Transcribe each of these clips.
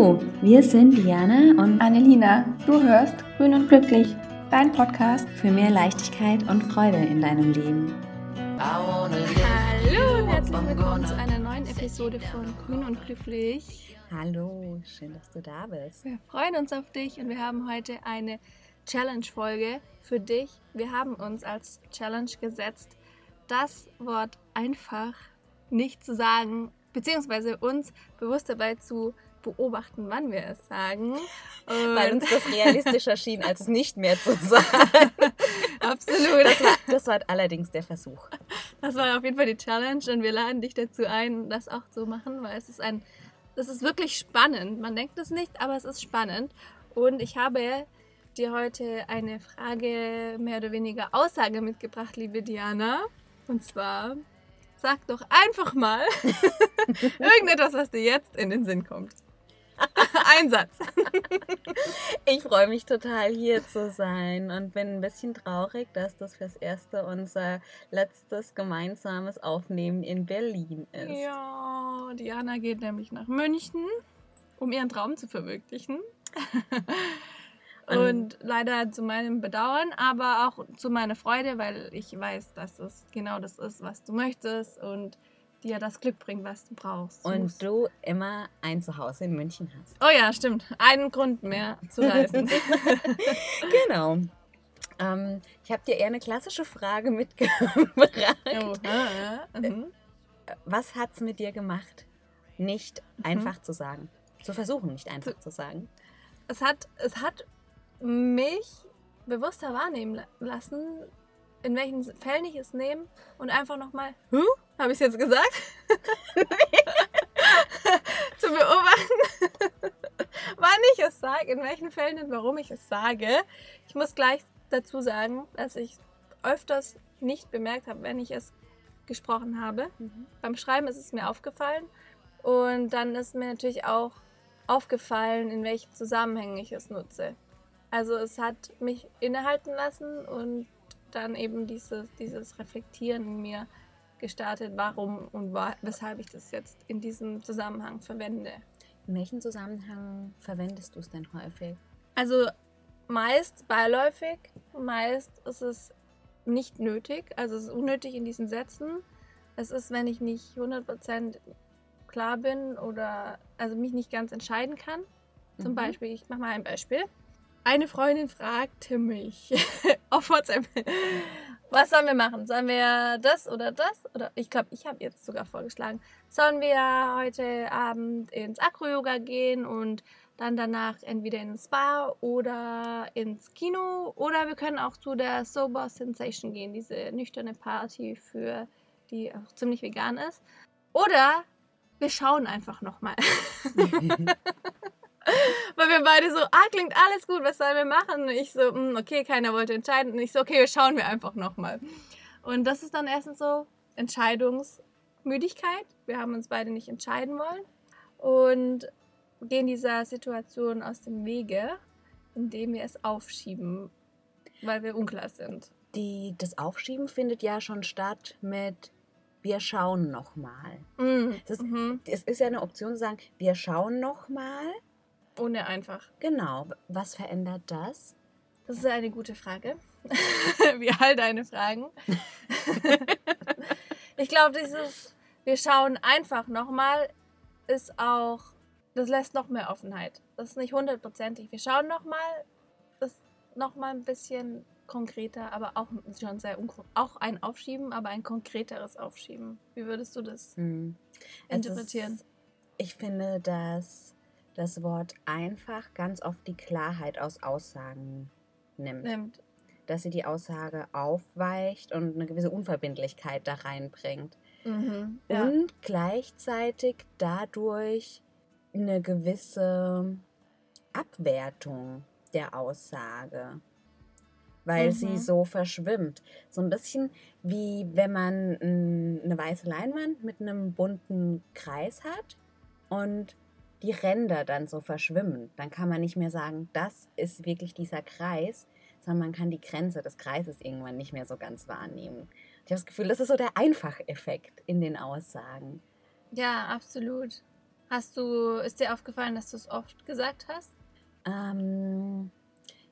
Hallo, wir sind Diana und Annelina. Du hörst Grün und Glücklich, dein Podcast für mehr Leichtigkeit und Freude in deinem Leben. Hallo und herzlich willkommen zu einer neuen Episode von Grün und Glücklich. Hallo, schön, dass du da bist. Wir freuen uns auf dich und wir haben heute eine Challenge-Folge für dich. Wir haben uns als Challenge gesetzt, das Wort einfach nicht zu sagen, beziehungsweise uns bewusst dabei zu beobachten, wann wir es sagen. Und Weil uns das realistischer schien, als es nicht mehr zu sagen. Absolut. Das war, das war allerdings der Versuch. Das war auf jeden Fall die Challenge und wir laden dich dazu ein, das auch zu machen, weil es ist ein, das ist wirklich spannend. Man denkt es nicht, aber es ist spannend. Und ich habe dir heute eine Frage, mehr oder weniger Aussage mitgebracht, liebe Diana. Und zwar, sag doch einfach mal irgendetwas, was dir jetzt in den Sinn kommt. Ein Satz. Ich freue mich total hier zu sein und bin ein bisschen traurig, dass das fürs erste unser letztes gemeinsames Aufnehmen in Berlin ist. Ja, Diana geht nämlich nach München, um ihren Traum zu verwirklichen. Und leider zu meinem Bedauern, aber auch zu meiner Freude, weil ich weiß, dass es genau das ist, was du möchtest und dir das Glück bringt, was du brauchst. Und du immer ein Zuhause in München hast. Oh ja, stimmt. Einen Grund mehr zu reisen. genau. Ähm, ich habe dir eher eine klassische Frage mitgebracht. Oh, äh, äh, was hat es mit dir gemacht, nicht mhm. einfach zu sagen? Zu versuchen, nicht einfach zu, zu sagen. Es hat, es hat mich bewusster wahrnehmen lassen, in welchen Fällen ich es nehme und einfach nochmal, huh? Habe ich es jetzt gesagt? zu beobachten, wann ich es sage, in welchen Fällen und warum ich es sage. Ich muss gleich dazu sagen, dass ich öfters nicht bemerkt habe, wenn ich es gesprochen habe. Mhm. Beim Schreiben ist es mir aufgefallen und dann ist mir natürlich auch aufgefallen, in welchen Zusammenhängen ich es nutze. Also es hat mich innehalten lassen und dann eben dieses, dieses Reflektieren in mir gestartet, warum und weshalb ich das jetzt in diesem Zusammenhang verwende. In welchem Zusammenhang verwendest du es denn häufig? Also meist beiläufig, meist ist es nicht nötig, also es ist unnötig in diesen Sätzen. Es ist, wenn ich nicht 100% klar bin oder also mich nicht ganz entscheiden kann. Zum mhm. Beispiel, ich mache mal ein Beispiel. Eine Freundin fragte mich auf WhatsApp, was sollen wir machen? Sollen wir das oder das? Oder ich glaube, ich habe jetzt sogar vorgeschlagen, sollen wir heute Abend ins Acro-Yoga gehen und dann danach entweder ins Spa oder ins Kino oder wir können auch zu der Sober Sensation gehen, diese nüchterne Party für die auch ziemlich vegan ist. Oder wir schauen einfach nochmal. Weil wir beide so, ah, klingt alles gut, was sollen wir machen? Und ich so, hm, okay, keiner wollte entscheiden. Und ich so, okay, wir schauen wir einfach nochmal. Und das ist dann erstens so Entscheidungsmüdigkeit. Wir haben uns beide nicht entscheiden wollen. Und gehen dieser Situation aus dem Wege, indem wir es aufschieben, weil wir unklar sind. Die, das Aufschieben findet ja schon statt mit wir schauen nochmal. Mm, es, ist, mhm. es ist ja eine Option zu sagen, wir schauen nochmal ohne einfach. Genau. Was verändert das? Das ist eine gute Frage. Wie all deine Fragen. ich glaube, dieses, wir schauen einfach nochmal, ist auch, das lässt noch mehr Offenheit. Das ist nicht hundertprozentig. Wir schauen nochmal, das nochmal ein bisschen konkreter, aber auch schon sehr auch ein Aufschieben, aber ein konkreteres Aufschieben. Wie würdest du das hm. interpretieren? Ist, ich finde, dass das Wort einfach ganz oft die Klarheit aus Aussagen nimmt. nimmt. Dass sie die Aussage aufweicht und eine gewisse Unverbindlichkeit da reinbringt. Mhm, ja. Und gleichzeitig dadurch eine gewisse Abwertung der Aussage, weil mhm. sie so verschwimmt. So ein bisschen wie wenn man eine weiße Leinwand mit einem bunten Kreis hat und die Ränder dann so verschwimmen. Dann kann man nicht mehr sagen, das ist wirklich dieser Kreis, sondern man kann die Grenze des Kreises irgendwann nicht mehr so ganz wahrnehmen. Ich habe das Gefühl, das ist so der Einfacheffekt in den Aussagen. Ja, absolut. Hast du, ist dir aufgefallen, dass du es oft gesagt hast? Ähm,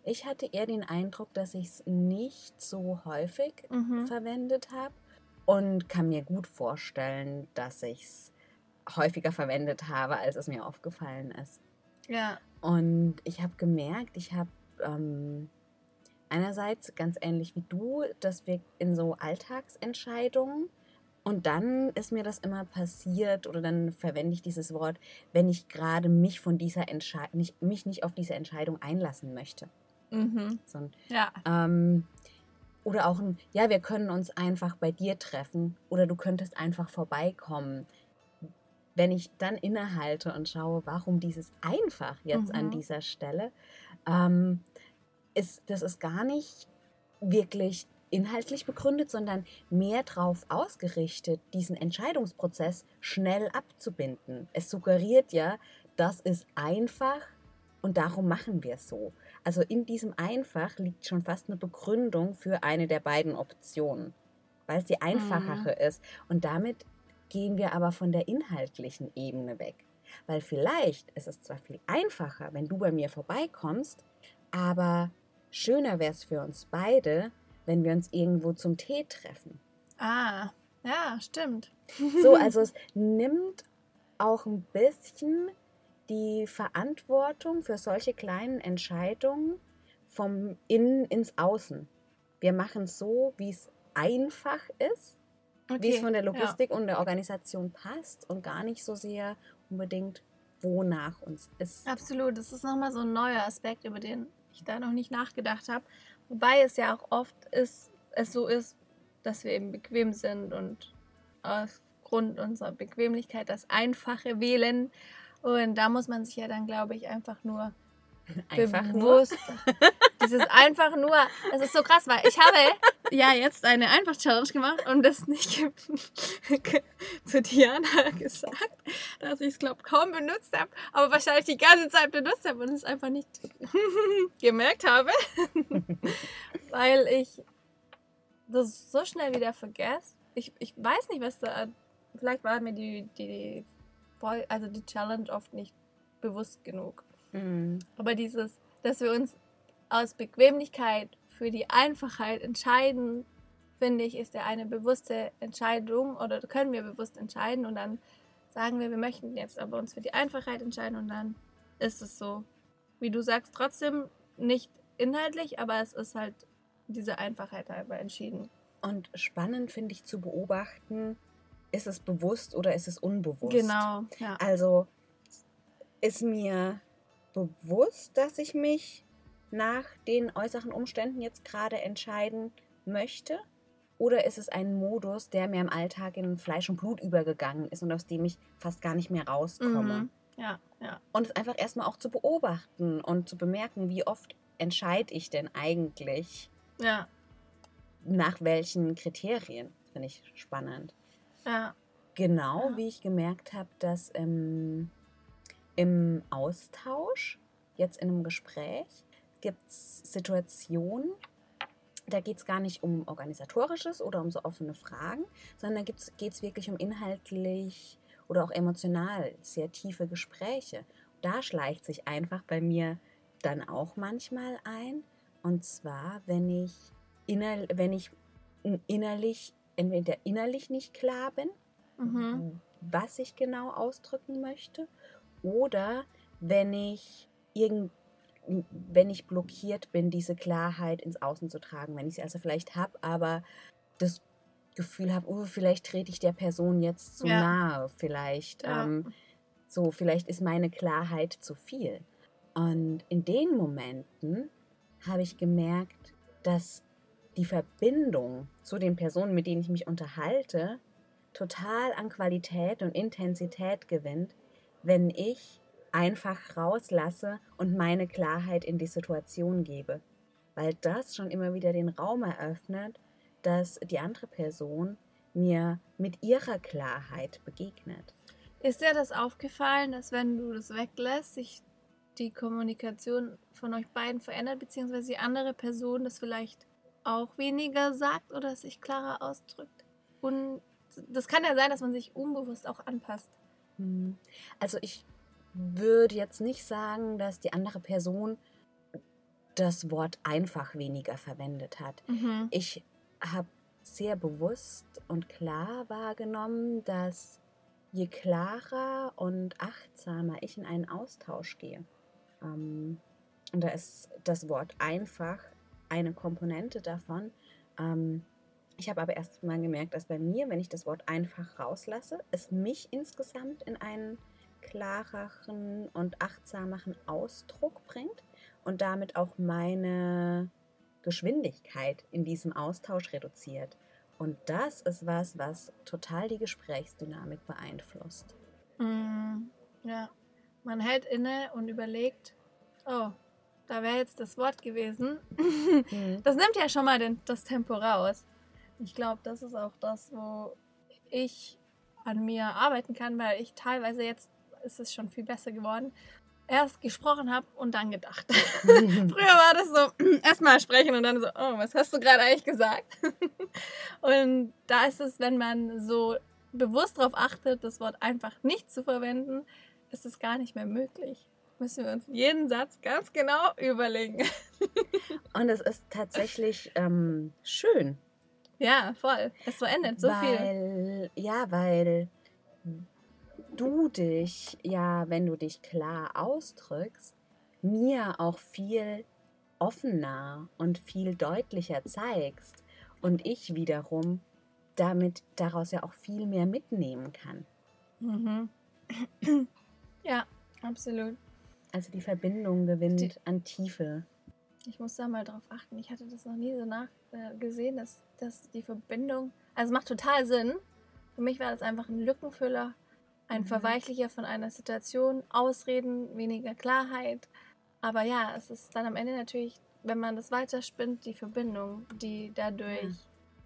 ich hatte eher den Eindruck, dass ich es nicht so häufig mhm. verwendet habe und kann mir gut vorstellen, dass ich es häufiger verwendet habe, als es mir aufgefallen ist. Ja. Und ich habe gemerkt, ich habe ähm, einerseits ganz ähnlich wie du, dass wir in so Alltagsentscheidungen und dann ist mir das immer passiert oder dann verwende ich dieses Wort, wenn ich gerade mich von dieser Entscheidung, mich nicht auf diese Entscheidung einlassen möchte. Mhm. So, ja. Ähm, oder auch ein, ja, wir können uns einfach bei dir treffen oder du könntest einfach vorbeikommen. Wenn ich dann innehalte und schaue, warum dieses einfach jetzt mhm. an dieser Stelle, ähm, ist, das ist gar nicht wirklich inhaltlich begründet, sondern mehr darauf ausgerichtet, diesen Entscheidungsprozess schnell abzubinden. Es suggeriert ja, das ist einfach und darum machen wir es so. Also in diesem einfach liegt schon fast eine Begründung für eine der beiden Optionen, weil es die einfachere mhm. ist. Und damit gehen wir aber von der inhaltlichen Ebene weg. Weil vielleicht ist es zwar viel einfacher, wenn du bei mir vorbeikommst, aber schöner wäre es für uns beide, wenn wir uns irgendwo zum Tee treffen. Ah, ja, stimmt. So, also es nimmt auch ein bisschen die Verantwortung für solche kleinen Entscheidungen vom Innen ins Außen. Wir machen es so, wie es einfach ist, okay, wie es von der Logistik ja. und der Organisation passt und gar nicht so sehr unbedingt, wonach uns ist. Absolut, das ist nochmal so ein neuer Aspekt, über den ich da noch nicht nachgedacht habe. Wobei es ja auch oft ist, es so ist, dass wir eben bequem sind und aufgrund unserer Bequemlichkeit das Einfache wählen. Und da muss man sich ja dann, glaube ich, einfach nur einfach bewusst. Nur? Dieses einfach nur, das ist so krass, weil ich habe ja jetzt eine Einfach-Challenge gemacht und das nicht zu Diana gesagt, dass ich es, glaube kaum benutzt habe, aber wahrscheinlich die ganze Zeit benutzt habe und es einfach nicht gemerkt habe, weil ich das so schnell wieder vergesse. Ich, ich weiß nicht, was da, vielleicht war mir die, die, also die Challenge oft nicht bewusst genug. Mhm. Aber dieses, dass wir uns aus Bequemlichkeit für die Einfachheit entscheiden, finde ich, ist ja eine bewusste Entscheidung oder können wir bewusst entscheiden und dann sagen wir, wir möchten jetzt aber uns für die Einfachheit entscheiden und dann ist es so, wie du sagst, trotzdem nicht inhaltlich, aber es ist halt diese Einfachheit halber entschieden. Und spannend finde ich zu beobachten, ist es bewusst oder ist es unbewusst? Genau, ja. Also ist mir bewusst, dass ich mich nach den äußeren Umständen jetzt gerade entscheiden möchte? Oder ist es ein Modus, der mir im Alltag in Fleisch und Blut übergegangen ist und aus dem ich fast gar nicht mehr rauskomme? Mhm. Ja, ja. Und es einfach erstmal auch zu beobachten und zu bemerken, wie oft entscheide ich denn eigentlich? Ja. Nach welchen Kriterien? Finde ich spannend. Ja. Genau ja. wie ich gemerkt habe, dass im, im Austausch, jetzt in einem Gespräch, gibt es Situationen, da geht es gar nicht um organisatorisches oder um so offene Fragen, sondern da geht es wirklich um inhaltlich oder auch emotional sehr tiefe Gespräche. Da schleicht sich einfach bei mir dann auch manchmal ein. Und zwar, wenn ich, inner, wenn ich innerlich, entweder innerlich nicht klar bin, mhm. was ich genau ausdrücken möchte, oder wenn ich irgend, wenn ich blockiert bin, diese Klarheit ins Außen zu tragen, wenn ich sie also vielleicht habe, aber das Gefühl habe, oh, vielleicht trete ich der Person jetzt zu ja. nahe, vielleicht ja. ähm, so, vielleicht ist meine Klarheit zu viel. Und in den Momenten habe ich gemerkt, dass die Verbindung zu den Personen, mit denen ich mich unterhalte, total an Qualität und Intensität gewinnt, wenn ich einfach rauslasse und meine Klarheit in die Situation gebe. Weil das schon immer wieder den Raum eröffnet, dass die andere Person mir mit ihrer Klarheit begegnet. Ist dir das aufgefallen, dass wenn du das weglässt, sich die Kommunikation von euch beiden verändert, beziehungsweise die andere Person das vielleicht auch weniger sagt oder sich klarer ausdrückt? Und das kann ja sein, dass man sich unbewusst auch anpasst. Hm. Also ich würde jetzt nicht sagen, dass die andere Person das Wort einfach weniger verwendet hat. Mhm. Ich habe sehr bewusst und klar wahrgenommen, dass je klarer und achtsamer ich in einen Austausch gehe, ähm, und da ist das Wort einfach eine Komponente davon. Ähm, ich habe aber erst mal gemerkt, dass bei mir, wenn ich das Wort einfach rauslasse, es mich insgesamt in einen klareren und achtsameren Ausdruck bringt und damit auch meine Geschwindigkeit in diesem Austausch reduziert. Und das ist was, was total die Gesprächsdynamik beeinflusst. Mm, ja, man hält inne und überlegt, oh, da wäre jetzt das Wort gewesen. Mhm. Das nimmt ja schon mal den, das Tempo raus. Ich glaube, das ist auch das, wo ich an mir arbeiten kann, weil ich teilweise jetzt ist es schon viel besser geworden. Erst gesprochen habe und dann gedacht. Früher war das so, erstmal sprechen und dann so, oh, was hast du gerade eigentlich gesagt? und da ist es, wenn man so bewusst darauf achtet, das Wort einfach nicht zu verwenden, ist es gar nicht mehr möglich müssen wir uns jeden Satz ganz genau überlegen. Und es ist tatsächlich ähm, schön. Ja, voll. Es verändert so weil, viel. Ja, weil du dich, ja, wenn du dich klar ausdrückst, mir auch viel offener und viel deutlicher zeigst und ich wiederum damit daraus ja auch viel mehr mitnehmen kann. Mhm. Ja, absolut. Also die Verbindung gewinnt die, an Tiefe. Ich muss da mal drauf achten. Ich hatte das noch nie so nachgesehen, äh, dass, dass die Verbindung. Also es macht total Sinn. Für mich war das einfach ein Lückenfüller, ein mhm. Verweichlicher von einer Situation, Ausreden, weniger Klarheit. Aber ja, es ist dann am Ende natürlich, wenn man das weiterspinnt, die Verbindung, die dadurch, ja.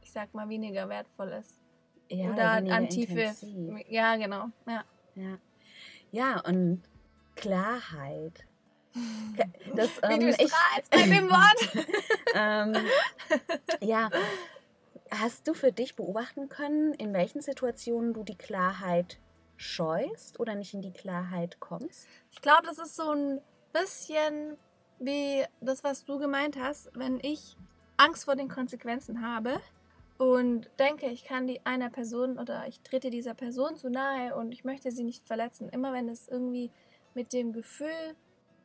ich sag mal, weniger wertvoll ist. Ja, oder an Tiefe. Intensiv. Ja, genau. Ja. ja. Ja, und Klarheit. Das, ähm, Wie du ich, mit dem Wort. ähm, ja. Hast du für dich beobachten können, in welchen Situationen du die Klarheit scheust oder nicht in die Klarheit kommst? Ich glaube, das ist so ein bisschen wie das, was du gemeint hast, wenn ich Angst vor den Konsequenzen habe und denke, ich kann die einer Person oder ich trete dieser Person zu nahe und ich möchte sie nicht verletzen. Immer wenn es irgendwie mit dem Gefühl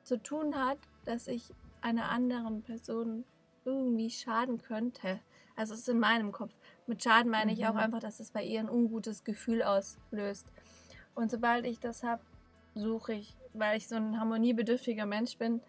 zu tun hat, dass ich einer anderen Person irgendwie schaden könnte. Also es ist in meinem Kopf. Mit Schaden meine ich auch mhm. einfach, dass es bei ihr ein ungutes Gefühl auslöst. Und sobald ich das habe, suche ich, weil ich so ein harmoniebedürftiger Mensch bin,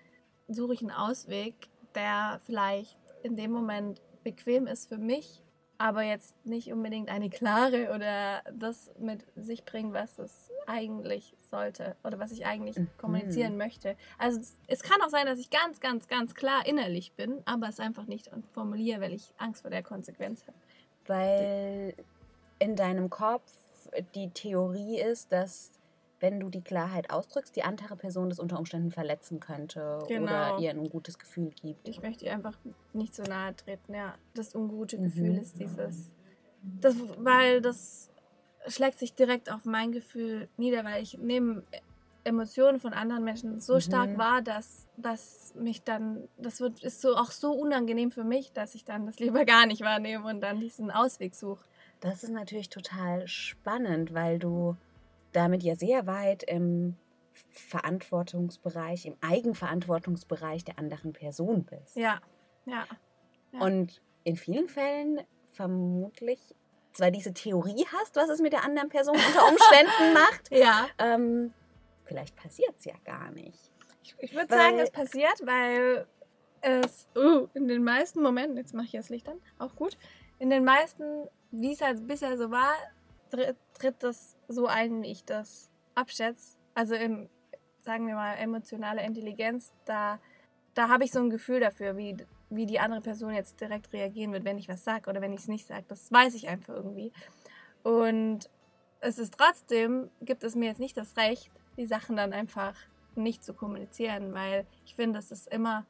suche ich einen Ausweg, der vielleicht in dem Moment bequem ist für mich aber jetzt nicht unbedingt eine klare oder das mit sich bringen, was es eigentlich sollte oder was ich eigentlich mhm. kommunizieren möchte. Also es kann auch sein, dass ich ganz, ganz, ganz klar innerlich bin, aber es einfach nicht formuliere, weil ich Angst vor der Konsequenz habe. Weil in deinem Kopf die Theorie ist, dass wenn du die Klarheit ausdrückst, die andere Person das unter Umständen verletzen könnte genau. oder ihr ein ungutes Gefühl gibt. Ich möchte ihr einfach nicht so nahe treten. Ja, das ungute mhm. Gefühl mhm. ist dieses. Das, weil das schlägt sich direkt auf mein Gefühl nieder, weil ich nehme Emotionen von anderen Menschen so mhm. stark wahr, dass, dass mich dann, das wird, ist so auch so unangenehm für mich, dass ich dann das lieber gar nicht wahrnehme und dann diesen Ausweg suche. Das ist natürlich total spannend, weil du damit ja sehr weit im Verantwortungsbereich, im Eigenverantwortungsbereich der anderen Person bist. Ja, ja. ja. Und in vielen Fällen vermutlich zwar diese Theorie hast, was es mit der anderen Person unter Umständen macht. Ja. Ähm, vielleicht passiert es ja gar nicht. Ich, ich würde sagen, es passiert, weil es uh, in den meisten Momenten, jetzt mache ich das Licht an, auch gut, in den meisten, wie es halt bisher so war, tritt das so ein, wie ich das abschätze. Also im, sagen wir mal, emotionale Intelligenz, da, da habe ich so ein Gefühl dafür, wie, wie die andere Person jetzt direkt reagieren wird, wenn ich was sage oder wenn ich es nicht sage. Das weiß ich einfach irgendwie. Und es ist trotzdem, gibt es mir jetzt nicht das Recht, die Sachen dann einfach nicht zu kommunizieren, weil ich finde, es ist immer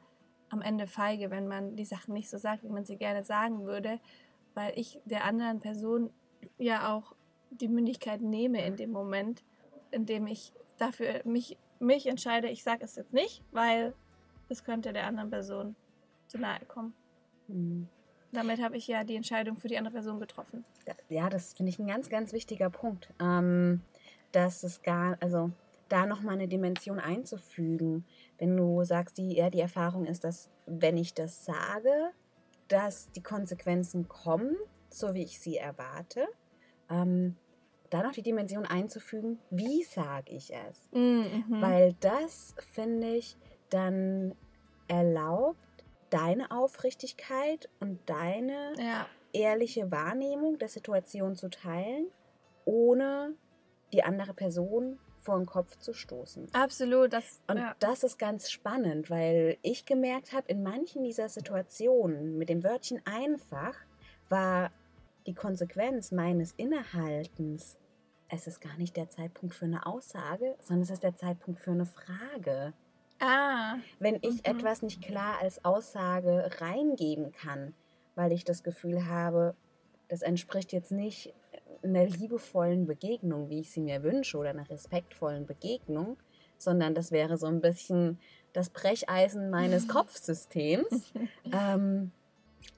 am Ende feige, wenn man die Sachen nicht so sagt, wie man sie gerne sagen würde, weil ich der anderen Person ja auch die Mündigkeit nehme in dem Moment, indem ich dafür mich, mich entscheide, ich sage es jetzt nicht, weil es könnte der anderen Person zu nahe kommen. Mhm. Damit habe ich ja die Entscheidung für die andere Person getroffen. Ja, das finde ich ein ganz, ganz wichtiger Punkt. Ähm, dass es gar, also da nochmal eine Dimension einzufügen. Wenn du sagst, die eher die Erfahrung ist, dass wenn ich das sage, dass die Konsequenzen kommen, so wie ich sie erwarte. Ähm, da noch die Dimension einzufügen, wie sage ich es? Mhm. Weil das, finde ich, dann erlaubt, deine Aufrichtigkeit und deine ja. ehrliche Wahrnehmung der Situation zu teilen, ohne die andere Person vor den Kopf zu stoßen. Absolut. Das, und ja. das ist ganz spannend, weil ich gemerkt habe, in manchen dieser Situationen mit dem Wörtchen einfach war die Konsequenz meines Innehaltens, es ist gar nicht der Zeitpunkt für eine Aussage, sondern es ist der Zeitpunkt für eine Frage. Ah. Wenn ich mhm. etwas nicht klar als Aussage reingeben kann, weil ich das Gefühl habe, das entspricht jetzt nicht einer liebevollen Begegnung, wie ich sie mir wünsche, oder einer respektvollen Begegnung, sondern das wäre so ein bisschen das Brecheisen meines Kopfsystems, ähm,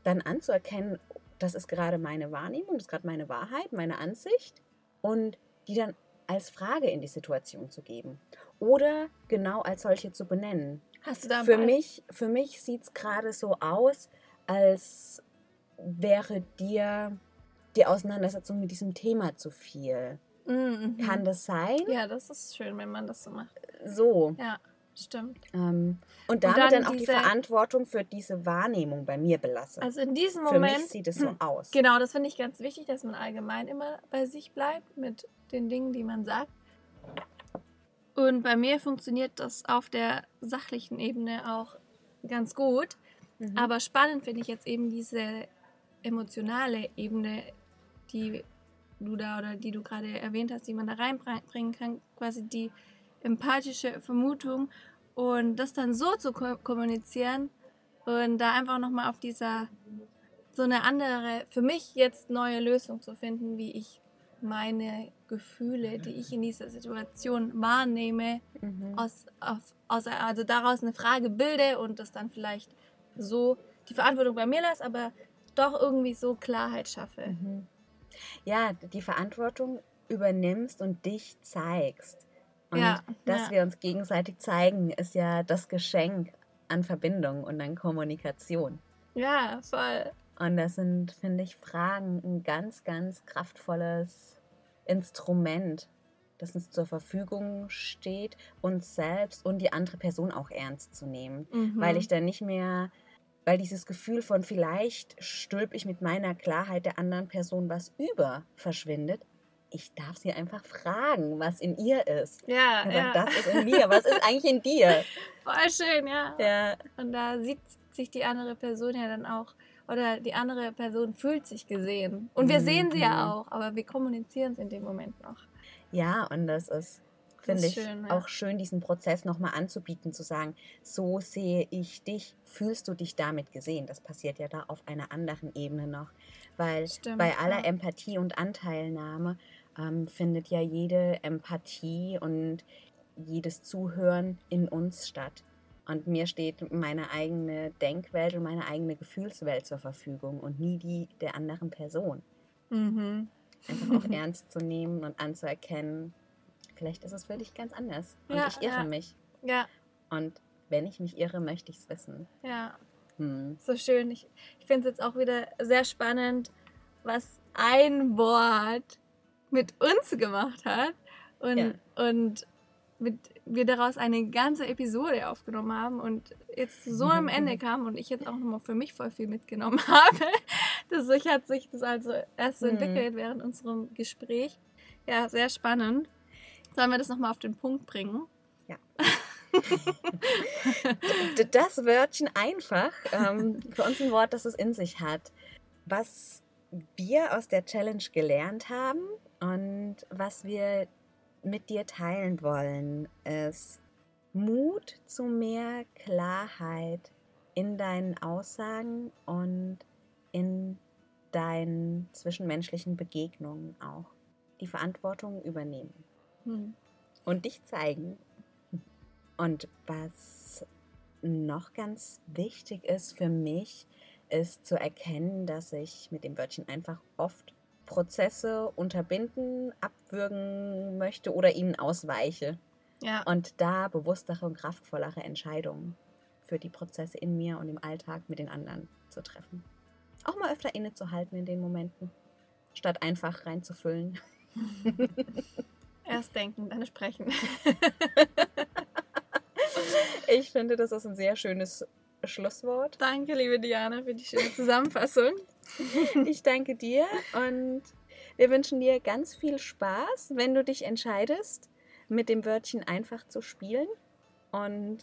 dann anzuerkennen, das ist gerade meine Wahrnehmung, das ist gerade meine Wahrheit, meine Ansicht und die dann als Frage in die Situation zu geben oder genau als solche zu benennen. Hast du da für mich, für mich sieht es gerade so aus, als wäre dir die Auseinandersetzung mit diesem Thema zu viel. Mhm. Kann das sein? Ja, das ist schön, wenn man das so macht. So. Ja, stimmt. Ähm, und damit und dann, dann, auch diese, die Verantwortung für diese Wahrnehmung bei mir belasse. Also in diesem Moment. Für mich sieht es so aus. Genau, das finde ich ganz wichtig, dass man allgemein immer bei sich bleibt mit den Dingen, die man sagt. Und bei mir funktioniert das auf der sachlichen Ebene auch ganz gut. Mhm. Aber spannend finde ich jetzt eben diese emotionale Ebene, die du da oder die du gerade erwähnt hast, die man da reinbringen kann, quasi die empathische Vermutung und das dann so zu kommunizieren und da einfach nochmal auf dieser so eine andere, für mich jetzt neue Lösung zu finden, wie ich meine Gefühle, die ich in dieser Situation wahrnehme, mhm. aus, aus, aus, also daraus eine Frage bilde und das dann vielleicht so die Verantwortung bei mir lasse, aber doch irgendwie so Klarheit schaffe. Mhm. Ja, die Verantwortung übernimmst und dich zeigst. Und ja, dass ja. wir uns gegenseitig zeigen, ist ja das Geschenk an Verbindung und an Kommunikation. Ja, voll. Und das sind, finde ich, Fragen ein ganz, ganz kraftvolles Instrument, das uns zur Verfügung steht, uns selbst und die andere Person auch ernst zu nehmen. Mhm. Weil ich dann nicht mehr weil dieses Gefühl von vielleicht stülpe ich mit meiner Klarheit der anderen Person was über verschwindet. Ich darf sie einfach fragen, was in ihr ist. Ja, sagt, ja. das ist in mir. Was ist eigentlich in dir? Voll schön, ja. ja. Und da sieht sich die andere Person ja dann auch, oder die andere Person fühlt sich gesehen. Und wir mhm. sehen sie ja mhm. auch, aber wir kommunizieren es in dem Moment noch. Ja, und das ist finde ich schön, ja. auch schön, diesen Prozess nochmal anzubieten, zu sagen, so sehe ich dich, fühlst du dich damit gesehen? Das passiert ja da auf einer anderen Ebene noch, weil Stimmt, bei aller ja. Empathie und Anteilnahme ähm, findet ja jede Empathie und jedes Zuhören in uns statt. Und mir steht meine eigene Denkwelt und meine eigene Gefühlswelt zur Verfügung und nie die der anderen Person. Mhm. Einfach auch ernst zu nehmen und anzuerkennen, vielleicht ist es für dich ganz anders. Und ja, ich irre ja. mich. Ja. Und wenn ich mich irre, möchte ich es wissen. Ja. Hm. So schön. Ich, ich finde es jetzt auch wieder sehr spannend, was ein Wort mit uns gemacht hat. Und, ja. und mit, wir daraus eine ganze Episode aufgenommen haben und jetzt so am Ende kam und ich jetzt auch nochmal für mich voll viel mitgenommen habe. Dadurch hat sich das also erst so mhm. entwickelt während unserem Gespräch. Ja, sehr spannend. Sollen wir das nochmal auf den Punkt bringen? Ja. das Wörtchen einfach, ähm, für uns ein Wort, das es in sich hat. Was wir aus der Challenge gelernt haben und was wir mit dir teilen wollen, ist Mut zu mehr Klarheit in deinen Aussagen und in deinen zwischenmenschlichen Begegnungen auch. Die Verantwortung übernehmen. Hm. und dich zeigen. Und was noch ganz wichtig ist für mich, ist zu erkennen, dass ich mit dem Wörtchen einfach oft Prozesse unterbinden, abwürgen möchte oder ihnen ausweiche. Ja. Und da bewusstere und kraftvollere Entscheidungen für die Prozesse in mir und im Alltag mit den anderen zu treffen. Auch mal öfter innezuhalten in den Momenten, statt einfach reinzufüllen. Erst denken, dann sprechen. ich finde, das ist ein sehr schönes Schlusswort. Danke, liebe Diana, für die schöne Zusammenfassung. ich danke dir und wir wünschen dir ganz viel Spaß, wenn du dich entscheidest, mit dem Wörtchen einfach zu spielen und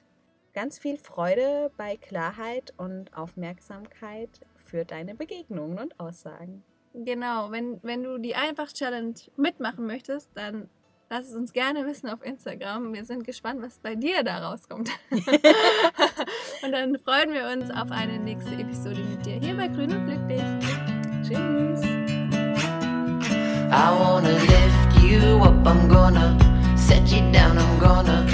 ganz viel Freude bei Klarheit und Aufmerksamkeit für deine Begegnungen und Aussagen. Genau, wenn, wenn du die Einfach-Challenge mitmachen möchtest, dann Lass es uns gerne wissen auf Instagram. Wir sind gespannt, was bei dir da rauskommt. und dann freuen wir uns auf eine nächste Episode mit dir hier bei Grün und Glücklich. Tschüss. I wanna lift you up, I'm gonna set you down, I'm gonna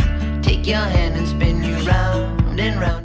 take your hand and spin you round and round.